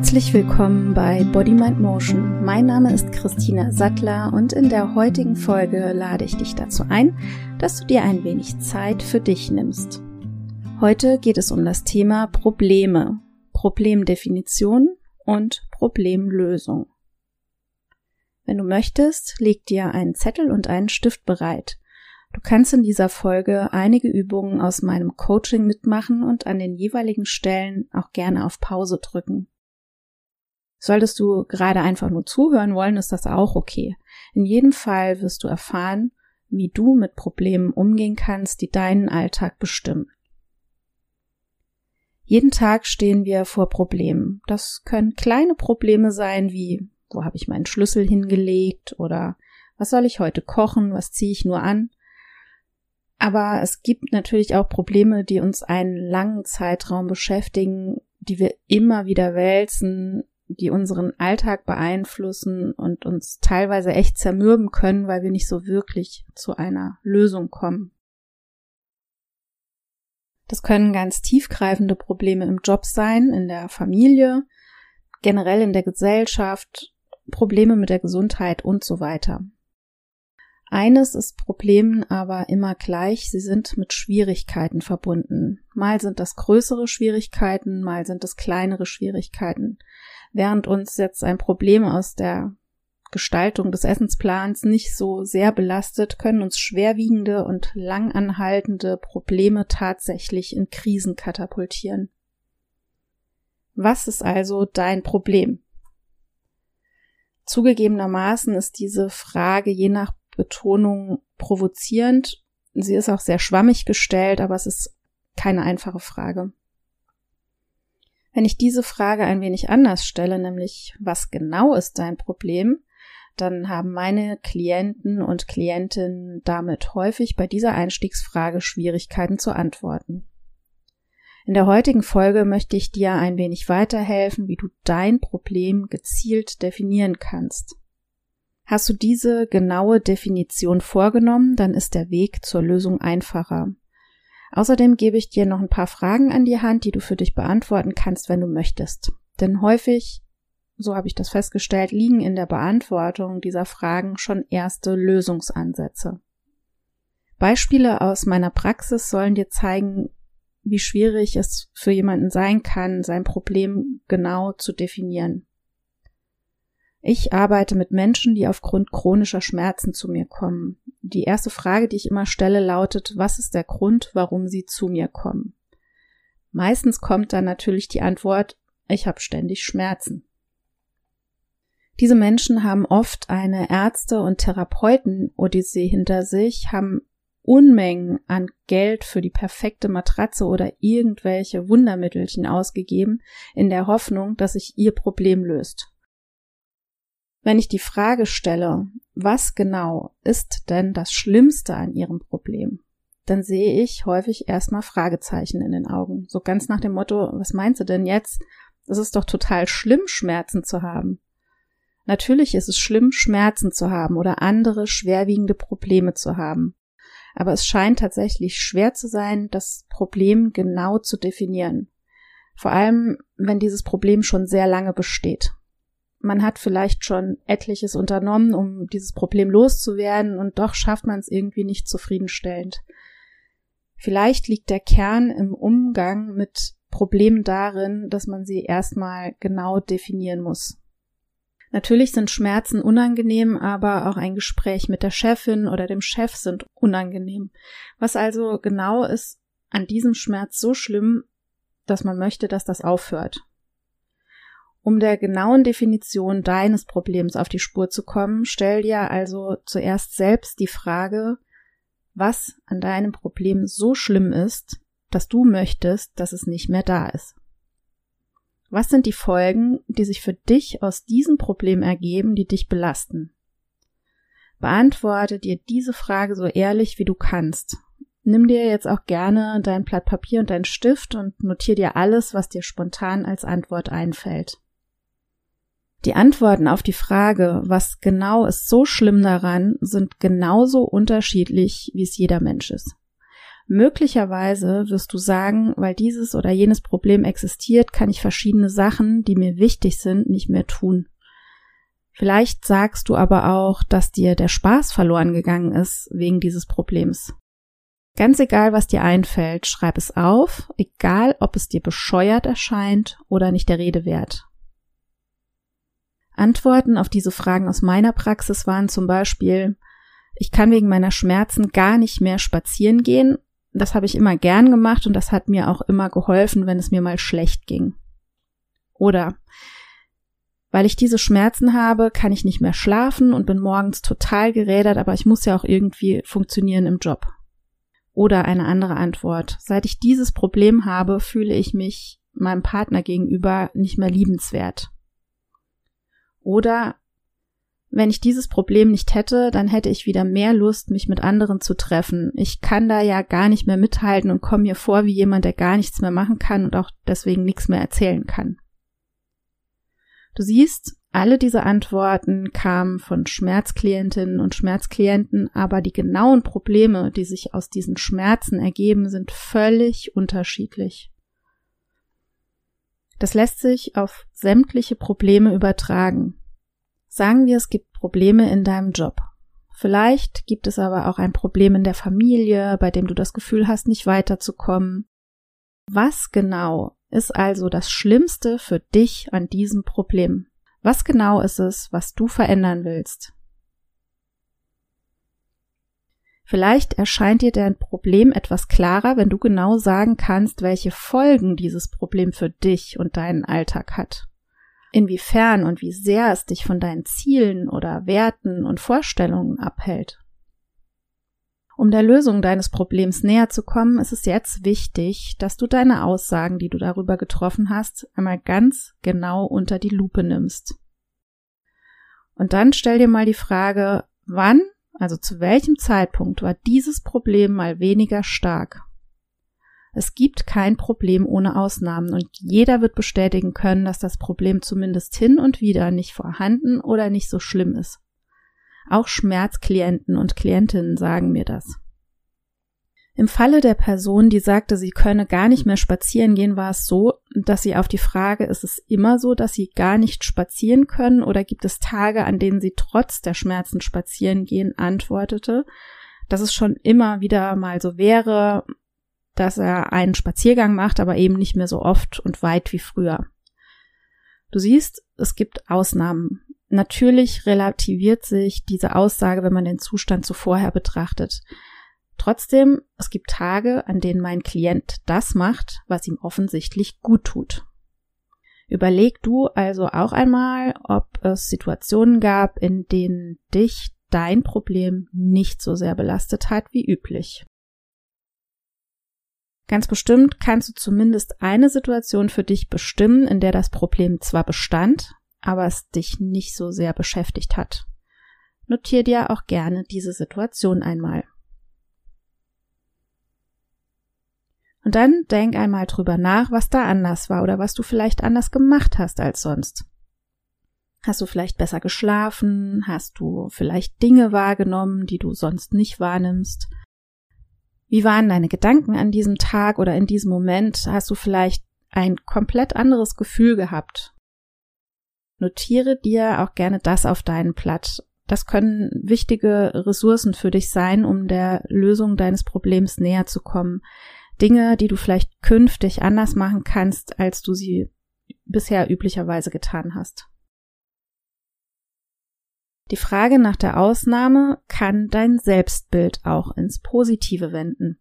Herzlich willkommen bei Body Mind Motion. Mein Name ist Christina Sattler und in der heutigen Folge lade ich dich dazu ein, dass du dir ein wenig Zeit für dich nimmst. Heute geht es um das Thema Probleme, Problemdefinition und Problemlösung. Wenn du möchtest, leg dir einen Zettel und einen Stift bereit. Du kannst in dieser Folge einige Übungen aus meinem Coaching mitmachen und an den jeweiligen Stellen auch gerne auf Pause drücken. Solltest du gerade einfach nur zuhören wollen, ist das auch okay. In jedem Fall wirst du erfahren, wie du mit Problemen umgehen kannst, die deinen Alltag bestimmen. Jeden Tag stehen wir vor Problemen. Das können kleine Probleme sein wie, wo habe ich meinen Schlüssel hingelegt oder was soll ich heute kochen, was ziehe ich nur an. Aber es gibt natürlich auch Probleme, die uns einen langen Zeitraum beschäftigen, die wir immer wieder wälzen, die unseren Alltag beeinflussen und uns teilweise echt zermürben können, weil wir nicht so wirklich zu einer Lösung kommen. Das können ganz tiefgreifende Probleme im Job sein, in der Familie, generell in der Gesellschaft, Probleme mit der Gesundheit und so weiter. Eines ist Problemen aber immer gleich, sie sind mit Schwierigkeiten verbunden. Mal sind das größere Schwierigkeiten, mal sind es kleinere Schwierigkeiten während uns jetzt ein Problem aus der Gestaltung des Essensplans nicht so sehr belastet, können uns schwerwiegende und langanhaltende Probleme tatsächlich in Krisen katapultieren. Was ist also dein Problem? Zugegebenermaßen ist diese Frage je nach Betonung provozierend. Sie ist auch sehr schwammig gestellt, aber es ist keine einfache Frage. Wenn ich diese Frage ein wenig anders stelle, nämlich was genau ist dein Problem, dann haben meine Klienten und Klientinnen damit häufig bei dieser Einstiegsfrage Schwierigkeiten zu antworten. In der heutigen Folge möchte ich dir ein wenig weiterhelfen, wie du dein Problem gezielt definieren kannst. Hast du diese genaue Definition vorgenommen, dann ist der Weg zur Lösung einfacher. Außerdem gebe ich dir noch ein paar Fragen an die Hand, die du für dich beantworten kannst, wenn du möchtest. Denn häufig, so habe ich das festgestellt, liegen in der Beantwortung dieser Fragen schon erste Lösungsansätze. Beispiele aus meiner Praxis sollen dir zeigen, wie schwierig es für jemanden sein kann, sein Problem genau zu definieren. Ich arbeite mit Menschen, die aufgrund chronischer Schmerzen zu mir kommen. Die erste Frage, die ich immer stelle, lautet, was ist der Grund, warum sie zu mir kommen? Meistens kommt dann natürlich die Antwort, ich habe ständig Schmerzen. Diese Menschen haben oft eine Ärzte- und Therapeuten-Odyssee hinter sich, haben Unmengen an Geld für die perfekte Matratze oder irgendwelche Wundermittelchen ausgegeben, in der Hoffnung, dass sich ihr Problem löst. Wenn ich die Frage stelle, was genau ist denn das Schlimmste an Ihrem Problem, dann sehe ich häufig erstmal Fragezeichen in den Augen. So ganz nach dem Motto, was meinst du denn jetzt? Es ist doch total schlimm, Schmerzen zu haben. Natürlich ist es schlimm, Schmerzen zu haben oder andere schwerwiegende Probleme zu haben. Aber es scheint tatsächlich schwer zu sein, das Problem genau zu definieren. Vor allem, wenn dieses Problem schon sehr lange besteht man hat vielleicht schon etliches unternommen, um dieses Problem loszuwerden und doch schafft man es irgendwie nicht zufriedenstellend. Vielleicht liegt der Kern im Umgang mit Problemen darin, dass man sie erstmal genau definieren muss. Natürlich sind Schmerzen unangenehm, aber auch ein Gespräch mit der Chefin oder dem Chef sind unangenehm. Was also genau ist an diesem Schmerz so schlimm, dass man möchte, dass das aufhört. Um der genauen Definition deines Problems auf die Spur zu kommen, stell dir also zuerst selbst die Frage, was an deinem Problem so schlimm ist, dass du möchtest, dass es nicht mehr da ist. Was sind die Folgen, die sich für dich aus diesem Problem ergeben, die dich belasten? Beantworte dir diese Frage so ehrlich wie du kannst. Nimm dir jetzt auch gerne dein Blatt Papier und dein Stift und notier dir alles, was dir spontan als Antwort einfällt. Die Antworten auf die Frage, was genau ist so schlimm daran, sind genauso unterschiedlich, wie es jeder Mensch ist. Möglicherweise wirst du sagen, weil dieses oder jenes Problem existiert, kann ich verschiedene Sachen, die mir wichtig sind, nicht mehr tun. Vielleicht sagst du aber auch, dass dir der Spaß verloren gegangen ist wegen dieses Problems. Ganz egal, was dir einfällt, schreib es auf, egal ob es dir bescheuert erscheint oder nicht der Rede wert. Antworten auf diese Fragen aus meiner Praxis waren zum Beispiel, ich kann wegen meiner Schmerzen gar nicht mehr spazieren gehen. Das habe ich immer gern gemacht und das hat mir auch immer geholfen, wenn es mir mal schlecht ging. Oder weil ich diese Schmerzen habe, kann ich nicht mehr schlafen und bin morgens total gerädert, aber ich muss ja auch irgendwie funktionieren im Job. Oder eine andere Antwort. Seit ich dieses Problem habe, fühle ich mich meinem Partner gegenüber nicht mehr liebenswert. Oder wenn ich dieses Problem nicht hätte, dann hätte ich wieder mehr Lust, mich mit anderen zu treffen. Ich kann da ja gar nicht mehr mithalten und komme mir vor wie jemand, der gar nichts mehr machen kann und auch deswegen nichts mehr erzählen kann. Du siehst, alle diese Antworten kamen von Schmerzklientinnen und Schmerzklienten, aber die genauen Probleme, die sich aus diesen Schmerzen ergeben, sind völlig unterschiedlich. Das lässt sich auf sämtliche Probleme übertragen. Sagen wir, es gibt Probleme in deinem Job. Vielleicht gibt es aber auch ein Problem in der Familie, bei dem du das Gefühl hast, nicht weiterzukommen. Was genau ist also das Schlimmste für dich an diesem Problem? Was genau ist es, was du verändern willst? Vielleicht erscheint dir dein Problem etwas klarer, wenn du genau sagen kannst, welche Folgen dieses Problem für dich und deinen Alltag hat. Inwiefern und wie sehr es dich von deinen Zielen oder Werten und Vorstellungen abhält. Um der Lösung deines Problems näher zu kommen, ist es jetzt wichtig, dass du deine Aussagen, die du darüber getroffen hast, einmal ganz genau unter die Lupe nimmst. Und dann stell dir mal die Frage, wann, also zu welchem Zeitpunkt war dieses Problem mal weniger stark? Es gibt kein Problem ohne Ausnahmen und jeder wird bestätigen können, dass das Problem zumindest hin und wieder nicht vorhanden oder nicht so schlimm ist. Auch Schmerzklienten und Klientinnen sagen mir das. Im Falle der Person, die sagte, sie könne gar nicht mehr spazieren gehen, war es so, dass sie auf die Frage, ist es immer so, dass sie gar nicht spazieren können oder gibt es Tage, an denen sie trotz der Schmerzen spazieren gehen, antwortete, dass es schon immer wieder mal so wäre, dass er einen Spaziergang macht, aber eben nicht mehr so oft und weit wie früher. Du siehst, es gibt Ausnahmen. Natürlich relativiert sich diese Aussage, wenn man den Zustand zuvorher betrachtet. Trotzdem, es gibt Tage, an denen mein Klient das macht, was ihm offensichtlich gut tut. Überleg du also auch einmal, ob es Situationen gab, in denen dich dein Problem nicht so sehr belastet hat wie üblich. Ganz bestimmt kannst du zumindest eine Situation für dich bestimmen, in der das Problem zwar bestand, aber es dich nicht so sehr beschäftigt hat. Notier dir auch gerne diese Situation einmal. Und dann denk einmal drüber nach, was da anders war oder was du vielleicht anders gemacht hast als sonst. Hast du vielleicht besser geschlafen? Hast du vielleicht Dinge wahrgenommen, die du sonst nicht wahrnimmst? Wie waren deine Gedanken an diesem Tag oder in diesem Moment? Hast du vielleicht ein komplett anderes Gefühl gehabt? Notiere dir auch gerne das auf deinen Blatt. Das können wichtige Ressourcen für dich sein, um der Lösung deines Problems näher zu kommen. Dinge, die du vielleicht künftig anders machen kannst, als du sie bisher üblicherweise getan hast. Die Frage nach der Ausnahme kann dein Selbstbild auch ins Positive wenden.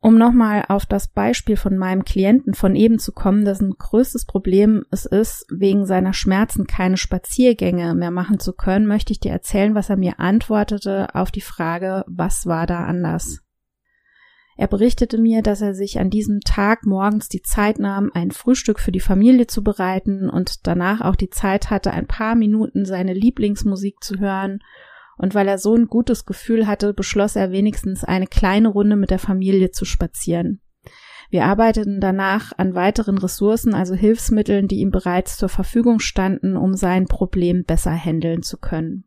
Um nochmal auf das Beispiel von meinem Klienten von eben zu kommen, dessen größtes Problem es ist, wegen seiner Schmerzen keine Spaziergänge mehr machen zu können, möchte ich dir erzählen, was er mir antwortete auf die Frage, was war da anders? Er berichtete mir, dass er sich an diesem Tag morgens die Zeit nahm, ein Frühstück für die Familie zu bereiten und danach auch die Zeit hatte, ein paar Minuten seine Lieblingsmusik zu hören. Und weil er so ein gutes Gefühl hatte, beschloss er wenigstens eine kleine Runde mit der Familie zu spazieren. Wir arbeiteten danach an weiteren Ressourcen, also Hilfsmitteln, die ihm bereits zur Verfügung standen, um sein Problem besser handeln zu können.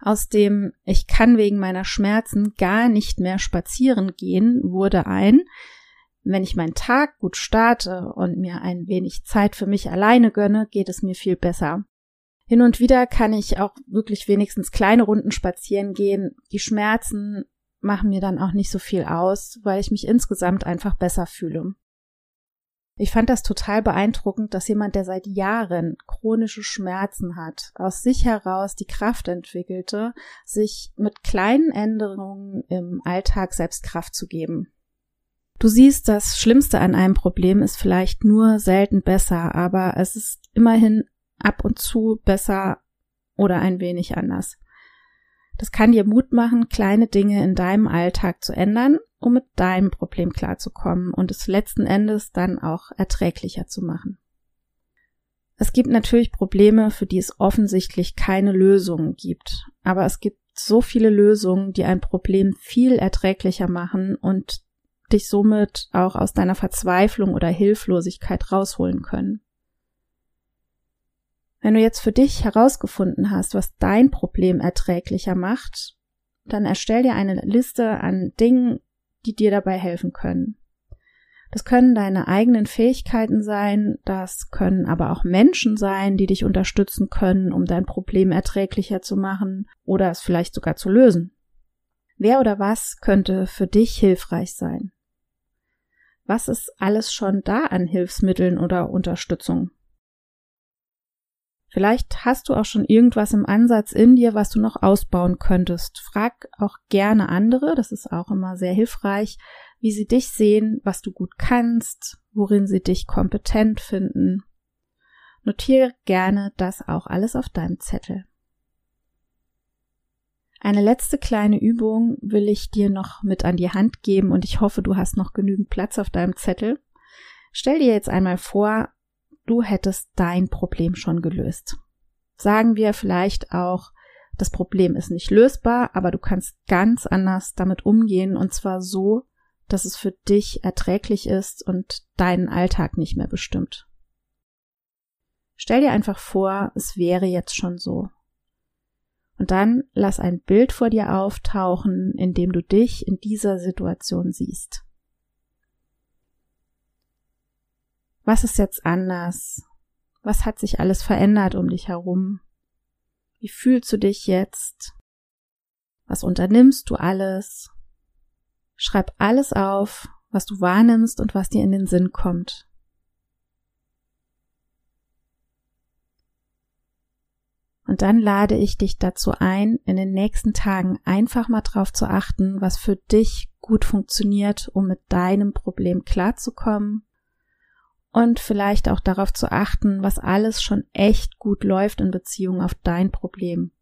Aus dem Ich kann wegen meiner Schmerzen gar nicht mehr spazieren gehen wurde ein, wenn ich meinen Tag gut starte und mir ein wenig Zeit für mich alleine gönne, geht es mir viel besser. Hin und wieder kann ich auch wirklich wenigstens kleine Runden spazieren gehen. Die Schmerzen machen mir dann auch nicht so viel aus, weil ich mich insgesamt einfach besser fühle. Ich fand das total beeindruckend, dass jemand, der seit Jahren chronische Schmerzen hat, aus sich heraus die Kraft entwickelte, sich mit kleinen Änderungen im Alltag selbst Kraft zu geben. Du siehst, das Schlimmste an einem Problem ist vielleicht nur selten besser, aber es ist immerhin ab und zu besser oder ein wenig anders. Das kann dir Mut machen, kleine Dinge in deinem Alltag zu ändern, um mit deinem Problem klarzukommen und es letzten Endes dann auch erträglicher zu machen. Es gibt natürlich Probleme, für die es offensichtlich keine Lösungen gibt, aber es gibt so viele Lösungen, die ein Problem viel erträglicher machen und dich somit auch aus deiner Verzweiflung oder Hilflosigkeit rausholen können. Wenn du jetzt für dich herausgefunden hast, was dein Problem erträglicher macht, dann erstell dir eine Liste an Dingen, die dir dabei helfen können. Das können deine eigenen Fähigkeiten sein, das können aber auch Menschen sein, die dich unterstützen können, um dein Problem erträglicher zu machen oder es vielleicht sogar zu lösen. Wer oder was könnte für dich hilfreich sein? Was ist alles schon da an Hilfsmitteln oder Unterstützung? Vielleicht hast du auch schon irgendwas im Ansatz in dir, was du noch ausbauen könntest. Frag auch gerne andere, das ist auch immer sehr hilfreich, wie sie dich sehen, was du gut kannst, worin sie dich kompetent finden. Notiere gerne das auch alles auf deinem Zettel. Eine letzte kleine Übung will ich dir noch mit an die Hand geben und ich hoffe, du hast noch genügend Platz auf deinem Zettel. Stell dir jetzt einmal vor, du hättest dein Problem schon gelöst. Sagen wir vielleicht auch, das Problem ist nicht lösbar, aber du kannst ganz anders damit umgehen und zwar so, dass es für dich erträglich ist und deinen Alltag nicht mehr bestimmt. Stell dir einfach vor, es wäre jetzt schon so. Und dann lass ein Bild vor dir auftauchen, in dem du dich in dieser Situation siehst. Was ist jetzt anders? Was hat sich alles verändert um dich herum? Wie fühlst du dich jetzt? Was unternimmst du alles? Schreib alles auf, was du wahrnimmst und was dir in den Sinn kommt. Und dann lade ich dich dazu ein, in den nächsten Tagen einfach mal drauf zu achten, was für dich gut funktioniert, um mit deinem Problem klarzukommen und vielleicht auch darauf zu achten, was alles schon echt gut läuft in Beziehung auf dein Problem.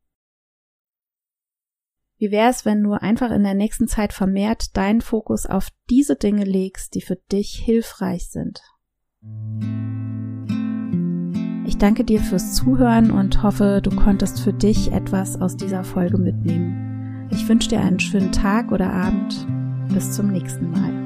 Wie wäre es, wenn du einfach in der nächsten Zeit vermehrt deinen Fokus auf diese Dinge legst, die für dich hilfreich sind? Ich danke dir fürs Zuhören und hoffe, du konntest für dich etwas aus dieser Folge mitnehmen. Ich wünsche dir einen schönen Tag oder Abend. Bis zum nächsten Mal.